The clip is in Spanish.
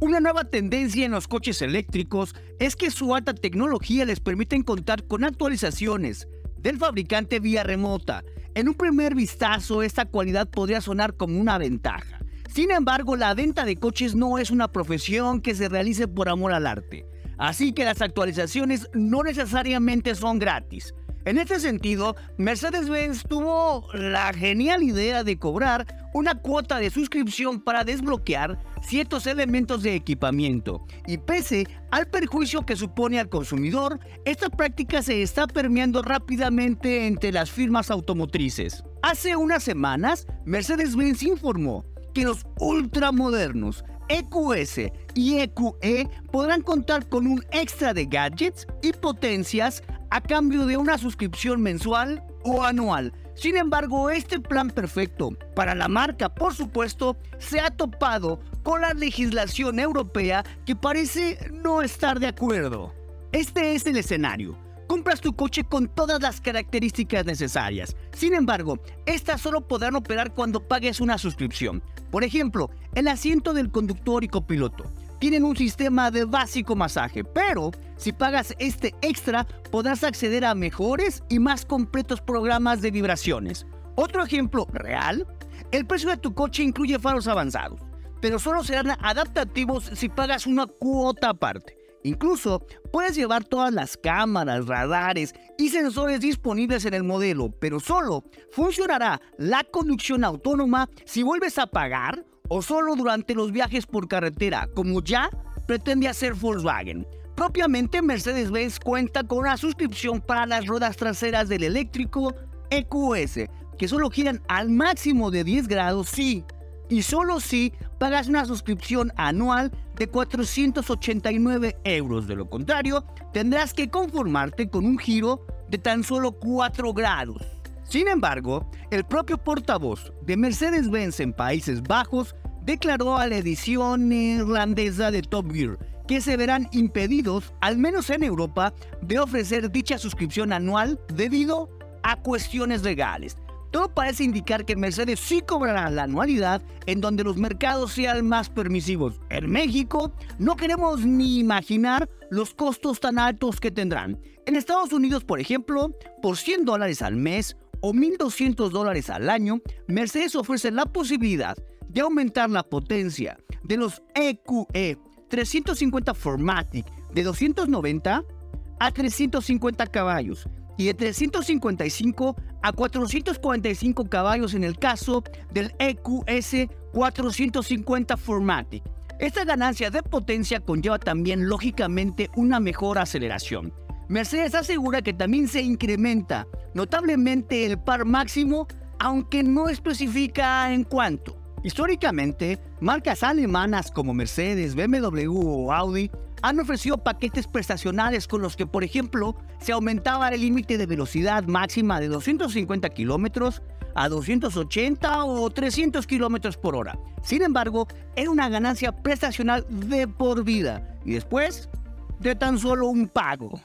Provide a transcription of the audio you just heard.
Una nueva tendencia en los coches eléctricos es que su alta tecnología les permite contar con actualizaciones del fabricante vía remota. En un primer vistazo, esta cualidad podría sonar como una ventaja. Sin embargo, la venta de coches no es una profesión que se realice por amor al arte. Así que las actualizaciones no necesariamente son gratis. En este sentido, Mercedes-Benz tuvo la genial idea de cobrar una cuota de suscripción para desbloquear ciertos elementos de equipamiento. Y pese al perjuicio que supone al consumidor, esta práctica se está permeando rápidamente entre las firmas automotrices. Hace unas semanas, Mercedes-Benz informó que los ultramodernos EQS y EQE e podrán contar con un extra de gadgets y potencias a cambio de una suscripción mensual o anual. Sin embargo, este plan perfecto para la marca, por supuesto, se ha topado con la legislación europea que parece no estar de acuerdo. Este es el escenario compras tu coche con todas las características necesarias. Sin embargo, estas solo podrán operar cuando pagues una suscripción. Por ejemplo, el asiento del conductor y copiloto tienen un sistema de básico masaje, pero si pagas este extra podrás acceder a mejores y más completos programas de vibraciones. Otro ejemplo real, el precio de tu coche incluye faros avanzados, pero solo serán adaptativos si pagas una cuota aparte. Incluso puedes llevar todas las cámaras, radares y sensores disponibles en el modelo, pero solo funcionará la conducción autónoma si vuelves a pagar o solo durante los viajes por carretera, como ya pretende hacer Volkswagen. Propiamente Mercedes-Benz cuenta con una suscripción para las ruedas traseras del eléctrico EQS, que solo giran al máximo de 10 grados si y solo si pagas una suscripción anual de 489 euros. De lo contrario, tendrás que conformarte con un giro de tan solo 4 grados. Sin embargo, el propio portavoz de Mercedes-Benz en Países Bajos declaró a la edición irlandesa de Top Gear que se verán impedidos, al menos en Europa, de ofrecer dicha suscripción anual debido a cuestiones legales. Todo parece indicar que Mercedes sí cobrará la anualidad en donde los mercados sean más permisivos. En México no queremos ni imaginar los costos tan altos que tendrán. En Estados Unidos, por ejemplo, por 100 dólares al mes o 1.200 dólares al año, Mercedes ofrece la posibilidad de aumentar la potencia de los EQE 350 Formatic de 290 a 350 caballos y de 355 a 445 caballos en el caso del EQS 450 Formatic. Esta ganancia de potencia conlleva también lógicamente una mejor aceleración. Mercedes asegura que también se incrementa notablemente el par máximo, aunque no especifica en cuánto. Históricamente, marcas alemanas como Mercedes, BMW o Audi han ofrecido paquetes prestacionales con los que, por ejemplo, se aumentaba el límite de velocidad máxima de 250 kilómetros a 280 o 300 kilómetros por hora. Sin embargo, era una ganancia prestacional de por vida y después de tan solo un pago.